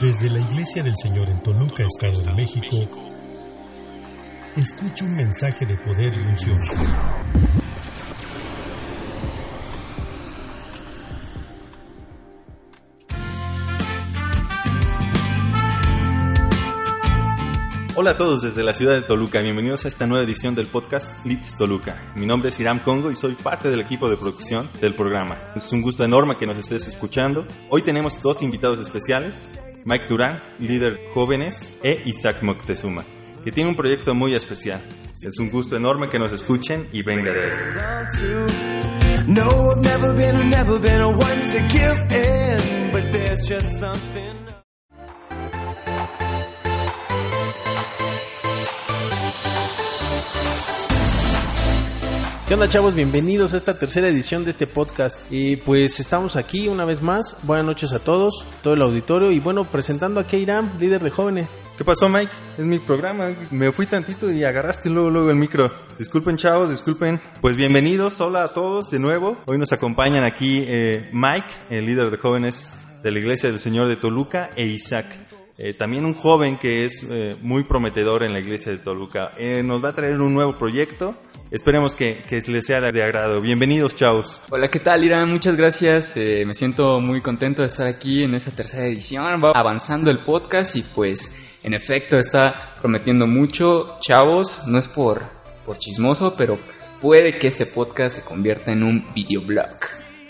Desde la Iglesia del Señor en Toluca, Estado de México, escucho un mensaje de poder y unción. Hola a todos desde la ciudad de Toluca, bienvenidos a esta nueva edición del podcast Leeds Toluca. Mi nombre es Iram Congo y soy parte del equipo de producción del programa. Es un gusto enorme que nos estés escuchando. Hoy tenemos dos invitados especiales, Mike Durán, líder jóvenes, e Isaac Moctezuma, que tiene un proyecto muy especial. Es un gusto enorme que nos escuchen y venga de él. ¿Qué onda chavos? Bienvenidos a esta tercera edición de este podcast. Y pues estamos aquí una vez más. Buenas noches a todos, todo el auditorio. Y bueno, presentando a Keiram, líder de jóvenes. ¿Qué pasó, Mike? Es mi programa. Me fui tantito y agarraste luego, luego el micro. Disculpen, chavos, disculpen. Pues bienvenidos, hola a todos de nuevo. Hoy nos acompañan aquí eh, Mike, el líder de jóvenes de la Iglesia del Señor de Toluca, e Isaac. Eh, también un joven que es eh, muy prometedor en la Iglesia de Toluca. Eh, nos va a traer un nuevo proyecto. Esperemos que, que les sea de agrado. Bienvenidos, chavos. Hola, ¿qué tal, Irán? Muchas gracias. Eh, me siento muy contento de estar aquí en esta tercera edición. Va avanzando el podcast y pues, en efecto, está prometiendo mucho. Chavos, no es por, por chismoso, pero puede que este podcast se convierta en un videoblog,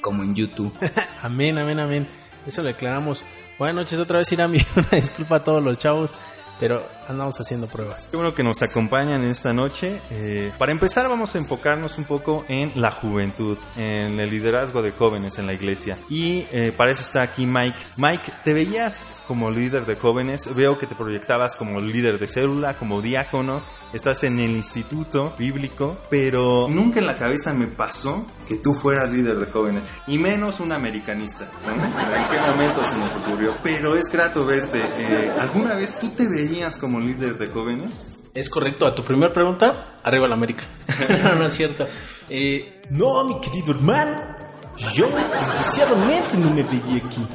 como en YouTube. amén, amén, amén. Eso le aclaramos. Buenas noches otra vez, Iram. Y una disculpa a todos los chavos, pero andamos haciendo pruebas. Qué bueno que nos acompañan esta noche. Eh, para empezar vamos a enfocarnos un poco en la juventud, en el liderazgo de jóvenes en la iglesia. Y eh, para eso está aquí Mike. Mike, ¿te veías como líder de jóvenes? Veo que te proyectabas como líder de célula, como diácono. Estás en el instituto bíblico, pero nunca en la cabeza me pasó que tú fueras líder de jóvenes, y menos un americanista. ¿no? ¿En qué momento se nos ocurrió? Pero es grato verte. Eh, ¿Alguna vez tú te veías como líder de jóvenes? Es correcto, a tu primera pregunta, arriba la América. no, es cierto. Eh, no, mi querido hermano, yo desgraciadamente no me veía aquí.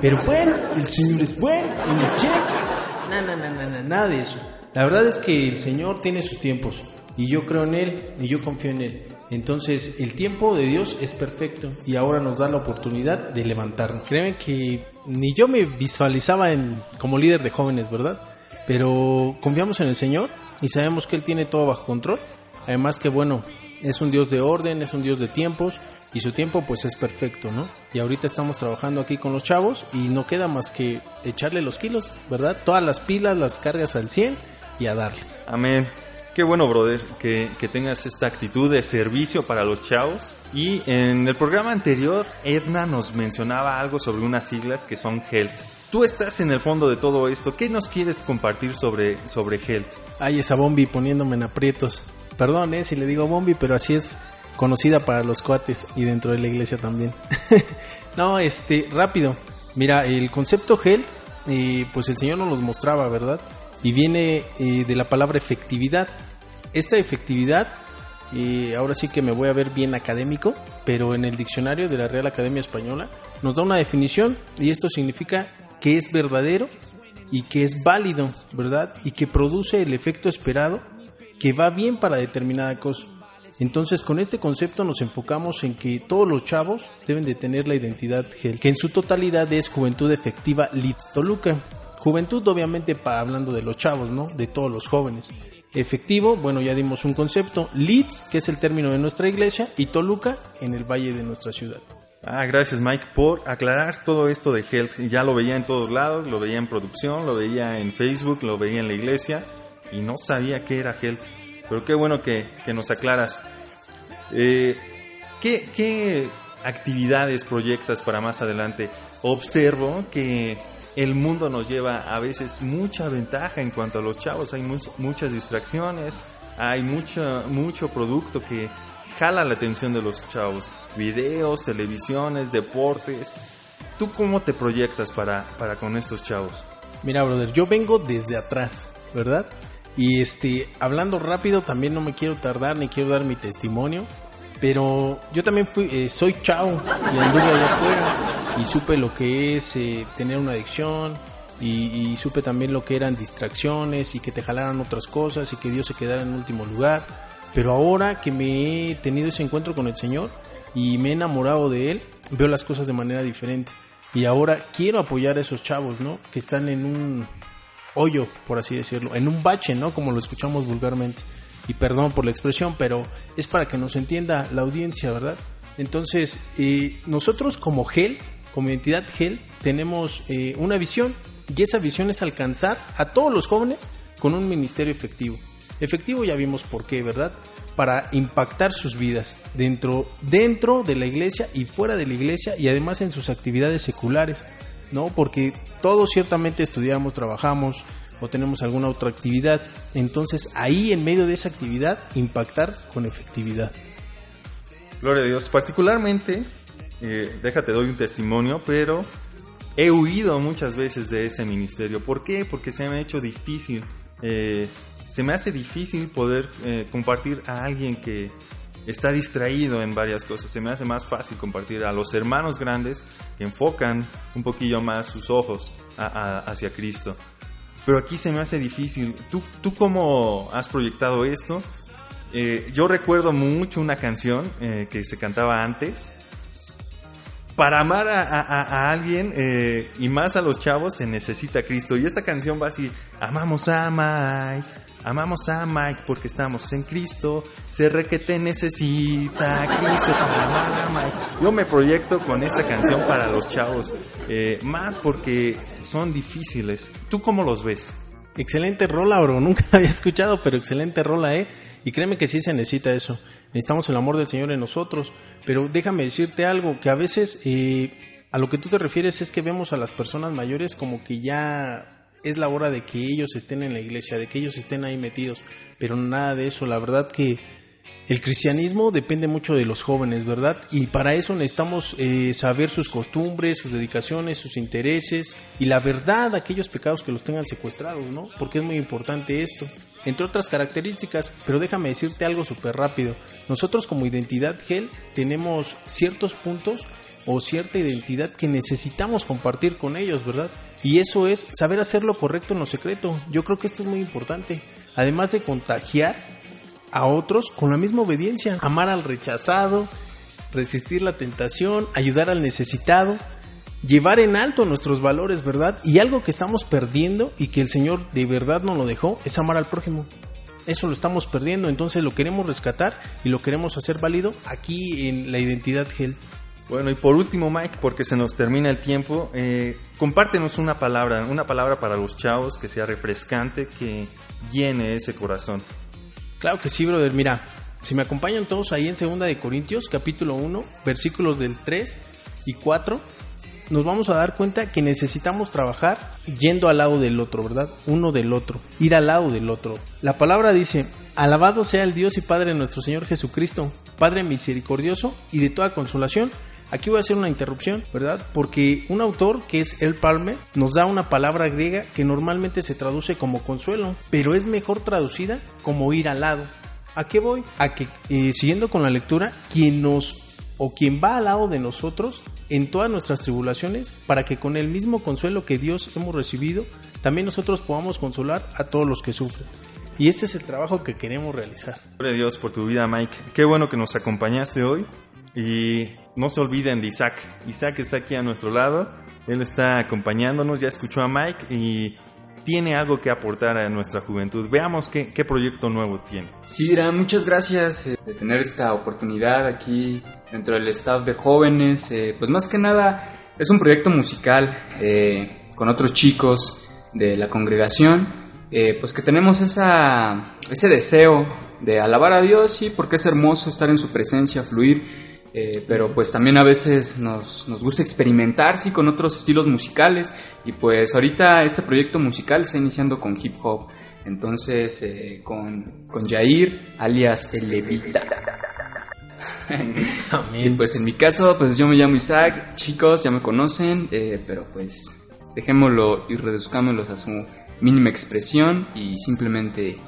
Pero bueno, el Señor es bueno y me checa. No, no, no, no, no, nada de eso. La verdad es que el Señor tiene sus tiempos y yo creo en Él y yo confío en Él. Entonces, el tiempo de Dios es perfecto y ahora nos da la oportunidad de levantarnos. Créeme que ni yo me visualizaba en, como líder de jóvenes, ¿verdad? Pero confiamos en el Señor y sabemos que Él tiene todo bajo control. Además que bueno, es un Dios de orden, es un Dios de tiempos y su tiempo pues es perfecto, ¿no? Y ahorita estamos trabajando aquí con los chavos y no queda más que echarle los kilos, ¿verdad? Todas las pilas las cargas al 100 y a darle. Amén. Qué bueno, brother, que, que, tengas esta actitud de servicio para los chavos. Y en el programa anterior, Edna nos mencionaba algo sobre unas siglas que son HEALTH. Tú estás en el fondo de todo esto. ¿Qué nos quieres compartir sobre, sobre HEALTH? Ay, esa Bombi poniéndome en aprietos. Perdón, eh, si le digo Bombi, pero así es conocida para los cuates y dentro de la iglesia también. no, este, rápido. Mira, el concepto HEALTH, eh, pues el Señor nos los mostraba, ¿verdad? Y viene eh, de la palabra efectividad. Esta efectividad, eh, ahora sí que me voy a ver bien académico, pero en el diccionario de la Real Academia Española nos da una definición y esto significa que es verdadero y que es válido, ¿verdad? Y que produce el efecto esperado que va bien para determinada cosa. Entonces con este concepto nos enfocamos en que todos los chavos deben de tener la identidad GEL, que en su totalidad es Juventud Efectiva Leeds Toluca. Juventud, obviamente, para hablando de los chavos, ¿no? De todos los jóvenes. Efectivo, bueno, ya dimos un concepto. Leeds, que es el término de nuestra iglesia, y Toluca, en el valle de nuestra ciudad. Ah, gracias Mike por aclarar todo esto de Health. Ya lo veía en todos lados, lo veía en producción, lo veía en Facebook, lo veía en la iglesia y no sabía qué era Health. Pero qué bueno que, nos aclaras. Eh, ¿qué, ¿Qué actividades proyectas para más adelante? Observo que el mundo nos lleva a veces mucha ventaja en cuanto a los chavos. Hay much, muchas distracciones, hay mucho, mucho producto que jala la atención de los chavos. Videos, televisiones, deportes. ¿Tú cómo te proyectas para, para con estos chavos? Mira, brother, yo vengo desde atrás, ¿verdad? Y este, hablando rápido, también no me quiero tardar ni quiero dar mi testimonio. Pero yo también fui, eh, soy chao y anduve allá afuera y supe lo que es eh, tener una adicción, y, y supe también lo que eran distracciones y que te jalaran otras cosas y que Dios se quedara en último lugar. Pero ahora que me he tenido ese encuentro con el Señor y me he enamorado de Él, veo las cosas de manera diferente. Y ahora quiero apoyar a esos chavos, ¿no? Que están en un hoyo, por así decirlo, en un bache, ¿no? Como lo escuchamos vulgarmente. Y perdón por la expresión, pero es para que nos entienda la audiencia, ¿verdad? Entonces, eh, nosotros como GEL, como entidad GEL, tenemos eh, una visión y esa visión es alcanzar a todos los jóvenes con un ministerio efectivo. Efectivo ya vimos por qué, ¿verdad? Para impactar sus vidas dentro, dentro de la iglesia y fuera de la iglesia y además en sus actividades seculares, ¿no? Porque todos ciertamente estudiamos, trabajamos o tenemos alguna otra actividad. Entonces ahí en medio de esa actividad impactar con efectividad. Gloria a Dios. Particularmente, eh, déjate doy un testimonio, pero he huido muchas veces de ese ministerio. ¿Por qué? Porque se me ha hecho difícil. eh, se me hace difícil poder eh, compartir a alguien que está distraído en varias cosas. Se me hace más fácil compartir a los hermanos grandes que enfocan un poquillo más sus ojos a- a- hacia Cristo. Pero aquí se me hace difícil. ¿Tú, tú cómo has proyectado esto? Eh, yo recuerdo mucho una canción eh, que se cantaba antes. Para amar a, a- alguien eh, y más a los chavos se necesita Cristo. Y esta canción va así, amamos a Mike, amamos a Mike porque estamos en Cristo, se re que te necesita Cristo para amar a Mike. Yo me proyecto con esta canción para los chavos, eh, más porque son difíciles. ¿Tú cómo los ves? Excelente rola, bro. Nunca la había escuchado, pero excelente rola, ¿eh? Y créeme que sí se necesita eso. Necesitamos el amor del Señor en nosotros. Pero déjame decirte algo, que a veces eh, a lo que tú te refieres es que vemos a las personas mayores como que ya es la hora de que ellos estén en la iglesia, de que ellos estén ahí metidos. Pero nada de eso. La verdad que el cristianismo depende mucho de los jóvenes, ¿verdad? Y para eso necesitamos eh, saber sus costumbres, sus dedicaciones, sus intereses y la verdad, aquellos pecados que los tengan secuestrados, ¿no? Porque es muy importante esto. Entre otras características, pero déjame decirte algo súper rápido. Nosotros como identidad GEL tenemos ciertos puntos o cierta identidad que necesitamos compartir con ellos, ¿verdad? Y eso es saber hacer lo correcto en lo secreto. Yo creo que esto es muy importante. Además de contagiar a otros con la misma obediencia. Amar al rechazado, resistir la tentación, ayudar al necesitado, llevar en alto nuestros valores, ¿verdad? Y algo que estamos perdiendo y que el Señor de verdad nos lo dejó es amar al prójimo. Eso lo estamos perdiendo, entonces lo queremos rescatar y lo queremos hacer válido aquí en la identidad GEL. Bueno, y por último, Mike, porque se nos termina el tiempo, eh, compártenos una palabra, una palabra para los chavos que sea refrescante, que llene ese corazón. Claro que sí, brother. Mira, si me acompañan todos ahí en Segunda de Corintios, capítulo 1, versículos del 3 y 4, nos vamos a dar cuenta que necesitamos trabajar yendo al lado del otro, ¿verdad? Uno del otro, ir al lado del otro. La palabra dice, alabado sea el Dios y Padre de nuestro Señor Jesucristo, Padre misericordioso y de toda consolación. Aquí voy a hacer una interrupción, ¿verdad? Porque un autor que es El Palmer nos da una palabra griega que normalmente se traduce como consuelo, pero es mejor traducida como ir al lado. ¿A qué voy? A que, eh, siguiendo con la lectura, quien nos o quien va al lado de nosotros en todas nuestras tribulaciones, para que con el mismo consuelo que Dios hemos recibido, también nosotros podamos consolar a todos los que sufren. Y este es el trabajo que queremos realizar. Gloria a Dios por tu vida, Mike. Qué bueno que nos acompañaste hoy. Y no se olviden de Isaac. Isaac está aquí a nuestro lado. Él está acompañándonos, ya escuchó a Mike y tiene algo que aportar a nuestra juventud. Veamos qué, qué proyecto nuevo tiene. Sí, muchas gracias eh, de tener esta oportunidad aquí dentro del staff de jóvenes. Eh, pues más que nada es un proyecto musical eh, con otros chicos de la congregación. eh, pues que tenemos esa, ese deseo de alabar a Dios, sí, porque es hermoso estar en su presencia, fluir. Eh, pero pues también a veces nos, nos gusta experimentar, sí, con otros estilos musicales. Y pues ahorita este proyecto musical está iniciando con hip hop. Entonces, eh, con, con Jair, alias El Levita. Y pues en mi caso, pues yo me llamo Isaac, chicos, ya me conocen, eh, pero pues dejémoslo y reduzcámoslos a su mínima expresión y simplemente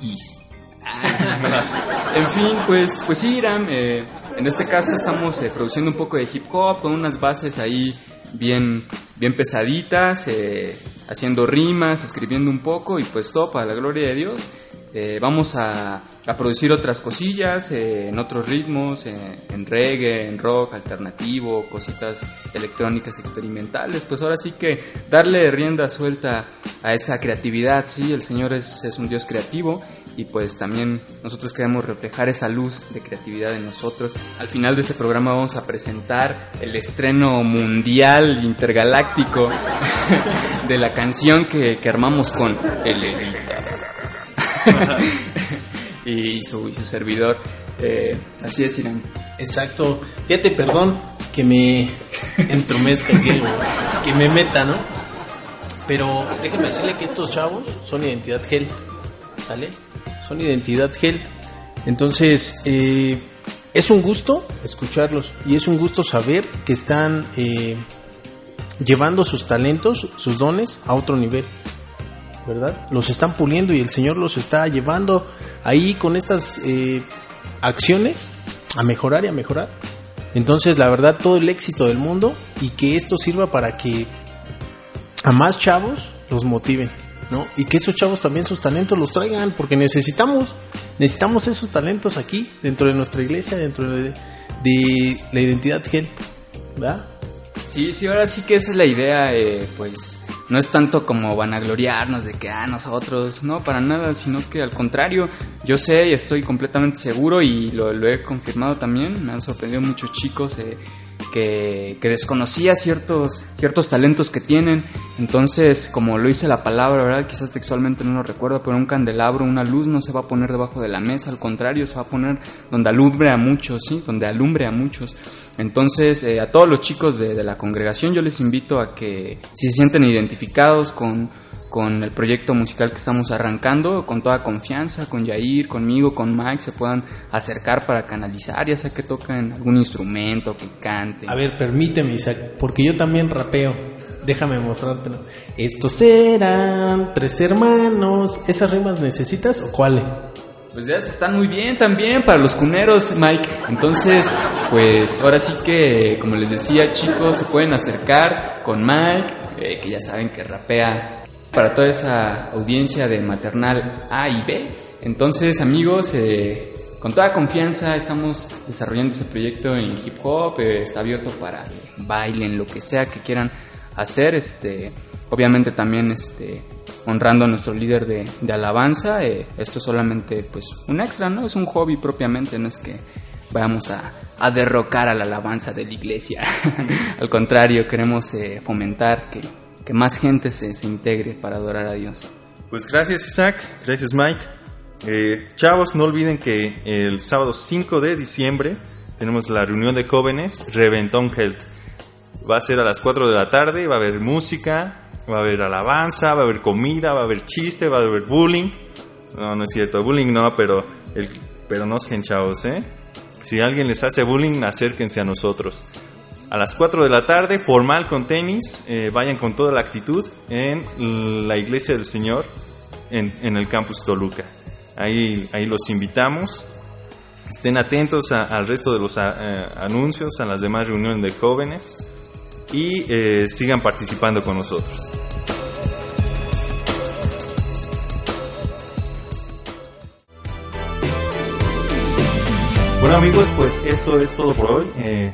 Is. en fin, pues, pues sí, Iram, eh, en este caso estamos eh, produciendo un poco de hip hop con unas bases ahí bien, bien pesaditas. eh, haciendo rimas, escribiendo un poco y pues todo para la gloria de Dios. Eh, vamos a, a producir otras cosillas eh, en otros ritmos, eh, en reggae, en rock alternativo, cositas electrónicas experimentales. Pues ahora sí que darle rienda suelta a esa creatividad, sí, el Señor es, es un Dios creativo y pues también nosotros queremos reflejar esa luz de creatividad en nosotros. Al final de este programa vamos a presentar el estreno mundial intergaláctico de la canción que, que armamos con el y, su, y su servidor. Eh, así es, Irán. Exacto. Fíjate, perdón que me entromezca, que, me meta, ¿no? Pero déjeme decirle que estos chavos son identidad health, ¿sale? Son identidad health. Entonces, eh, es un gusto escucharlos y es un gusto saber que están eh, llevando sus talentos, sus dones a otro nivel. ¿verdad? Los están puliendo y el Señor los está llevando ahí con estas eh, acciones a mejorar y a mejorar. Entonces, la verdad, todo el éxito del mundo y que esto sirva para que a más chavos los motiven, ¿no? Y que esos chavos también sus talentos los traigan, porque necesitamos, necesitamos esos talentos aquí, dentro de nuestra iglesia, dentro de, de la identidad health, ¿verdad? Sí, sí, ahora sí que esa es la idea, eh, pues no es tanto como vanagloriarnos de que, ah, nosotros, no, para nada, sino que al contrario, yo sé y estoy completamente seguro y lo, lo he confirmado también, me han sorprendido muchos chicos eh, que, desconocía ciertos, ciertos talentos que tienen, entonces, como lo dice la palabra, ¿verdad? Quizás textualmente no lo recuerdo, pero un candelabro, una luz no se va a poner debajo de la mesa, al contrario, se va a poner donde alumbre a muchos, ¿sí? Donde alumbre a muchos. Entonces, eh, a todos los chicos de, de la congregación yo les invito a que si se sienten identificados con, con el proyecto musical que estamos arrancando, con toda confianza, con Yair, conmigo, con Mike, se puedan acercar para canalizar, ya sea que toquen algún instrumento, que canten. A ver, permíteme, Isaac, porque yo también rapeo. Déjame mostrártelo. Estos eran tres hermanos. ¿Esas rimas necesitas o cuáles? Pues ya están muy bien también para los cuneros, Mike. Entonces, pues ahora sí que, como les decía, chicos, se pueden acercar con Mike, eh, que ya saben que rapea para toda esa audiencia de maternal A y B. Entonces, amigos, eh, con toda confianza estamos desarrollando ese proyecto en hip hop. eh, está abierto para bailen, lo que sea que quieran hacer. Este, obviamente también este, honrando a nuestro líder de, alabanza. eh, esto es solamente pues un extra, ¿no? Es un hobby propiamente, no es que vayamos a, derrocar a la alabanza de la iglesia. Al contrario, queremos fomentar que, que más gente se, se integre para adorar a Dios. Pues gracias Isaac, gracias Mike. Eh, chavos, no olviden que el sábado 5 de diciembre tenemos la reunión de jóvenes Reventón Health. Va a ser a las 4 de la tarde, va a haber música, va a haber alabanza, va a haber comida, va a haber chiste, va a haber bullying. No, no es cierto, bullying no, pero, el, pero no sean chavos, ¿eh? Si alguien les hace bullying, acérquense a nosotros. A las 4 de la tarde, formal con tenis, eh, vayan con toda la actitud en la iglesia del Señor en, el campus Toluca. Ahí, ahí los invitamos. Estén atentos al resto de los eh, anuncios, a las demás reuniones de jóvenes y eh, sigan participando con nosotros. Bueno amigos, pues esto es todo por hoy.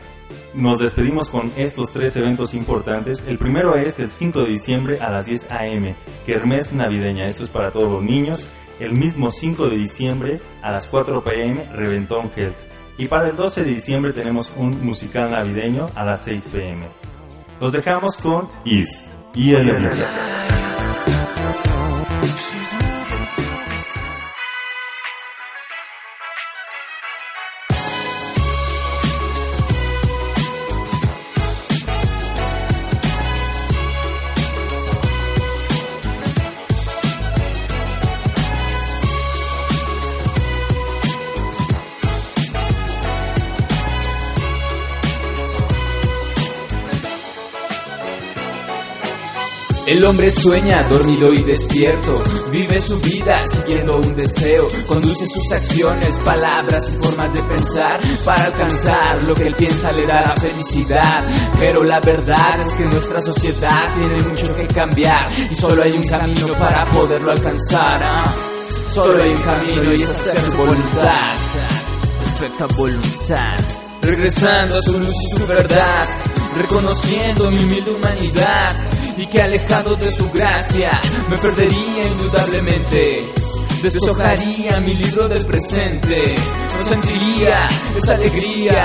Nos despedimos con estos tres eventos importantes. El primero es el 5 de diciembre a las 10 a.m. Kermés navideña. Esto es para todos los niños. El mismo 5 de diciembre a las 4 p.m. Reventón Health. Y para el 12 de diciembre tenemos un musical navideño a las 6 p.m. Los dejamos con Is y el El hombre sueña, dormido y despierto, vive su vida siguiendo un deseo, conduce sus acciones, palabras y formas de pensar para alcanzar lo que él piensa le da la felicidad. Pero la verdad es que nuestra sociedad tiene mucho que cambiar y solo hay un camino para poderlo alcanzar. ¿ah? Solo hay un camino y es hacer su voluntad. Perfecta voluntad. Regresando a su luz y su verdad, reconociendo mi humilde humanidad y que alejado de su gracia me perdería indudablemente. Deshojaría mi libro del presente, no sentiría esa alegría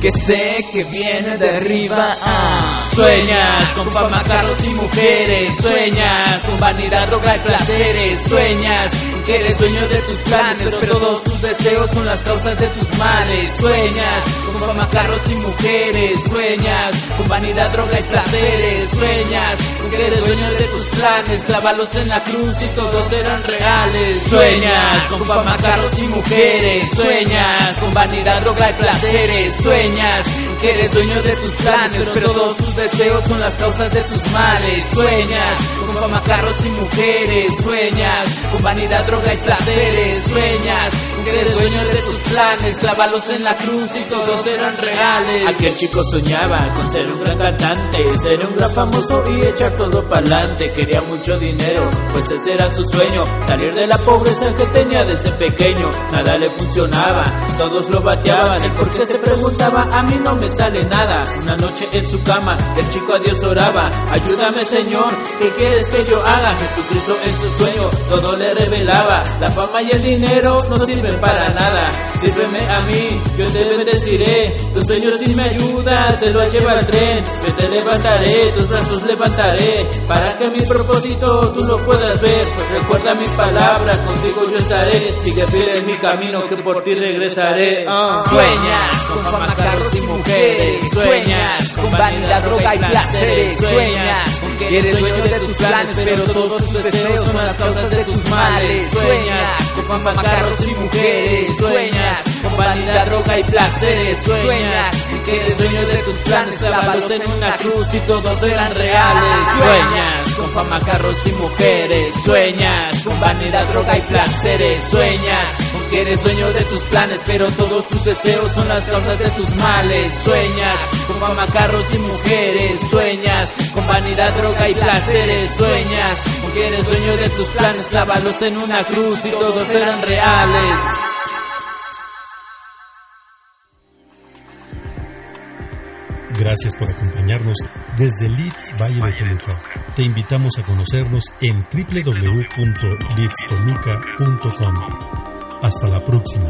que sé que viene de arriba. Ah. Sueñas con fama, carros y mujeres, sueñas con vanidad, droga y placeres, sueñas eres dueño de tus planes, pero todos tus deseos son las causas de tus males. Sueñas con fama, carros y mujeres, sueñas con vanidad, droga y placeres, sueñas con que eres dueño de tus planes, clávalos en la cruz y todos eran reales. Sueñas con fama, carros y mujeres, sueñas con vanidad, droga y placeres, sueñas eres dueño de tus planes, pero todos tus deseos son las causas de tus males. Sueñas con fama, carros y mujeres, sueñas con vanidad, droga y placeres, sueñas que eres dueño de tus planes, clávalos en la cruz y todos eran reales. Aquel chico soñaba con ser un gran cantante, ser un gran famoso y echar todo para adelante. Quería mucho dinero, pues ese era su sueño, salir de la pobreza que tenía desde pequeño. Nada le funcionaba, todos lo bateaban, el por qué se preguntaba, a mí no me sale nada. Una noche en su cama, el chico a Dios oraba, ayúdame Señor, ¿qué quieres que yo haga? Jesucristo en su sueño todo le revelaba, la fama y el dinero no sirven para nada, sírveme a mí, yo te bendeciré, tus sueños si me ayudas, te lo lleva al tren, yo te levantaré, tus brazos levantaré, para que mi propósito tú lo puedas ver, pues recuerda mi palabra, contigo yo estaré, sigue fiel en mi camino que por ti regresaré. Ah. Sueñas con fama, carros y mujeres, sueñas con vanidad, droga y placeres, sueñas que eres dueño de tus planes, pero todos tus deseos son las causas de tus males, sueñas con fama, carros y mujeres, sueñas con vanidad, droga y placeres, sueñas que eres dueño de tus planes, clavados en una cruz y todos eran reales, sueñas con fama, carros y mujeres, sueñas con vanidad, droga y placeres, sueñas que eres dueño de tus planes, pero todos tus deseos son las causas de tus males, sueñas con fama, carros y mujeres, sueñas con vanidad, droga y placeres, sueñas con que eres dueño de tus planes, clávalos en una cruz y todos eran reales. Gracias por acompañarnos desde Leeds Valle de Toluca. Te invitamos a conocernos en www.leedstoluca.com. Hasta la próxima.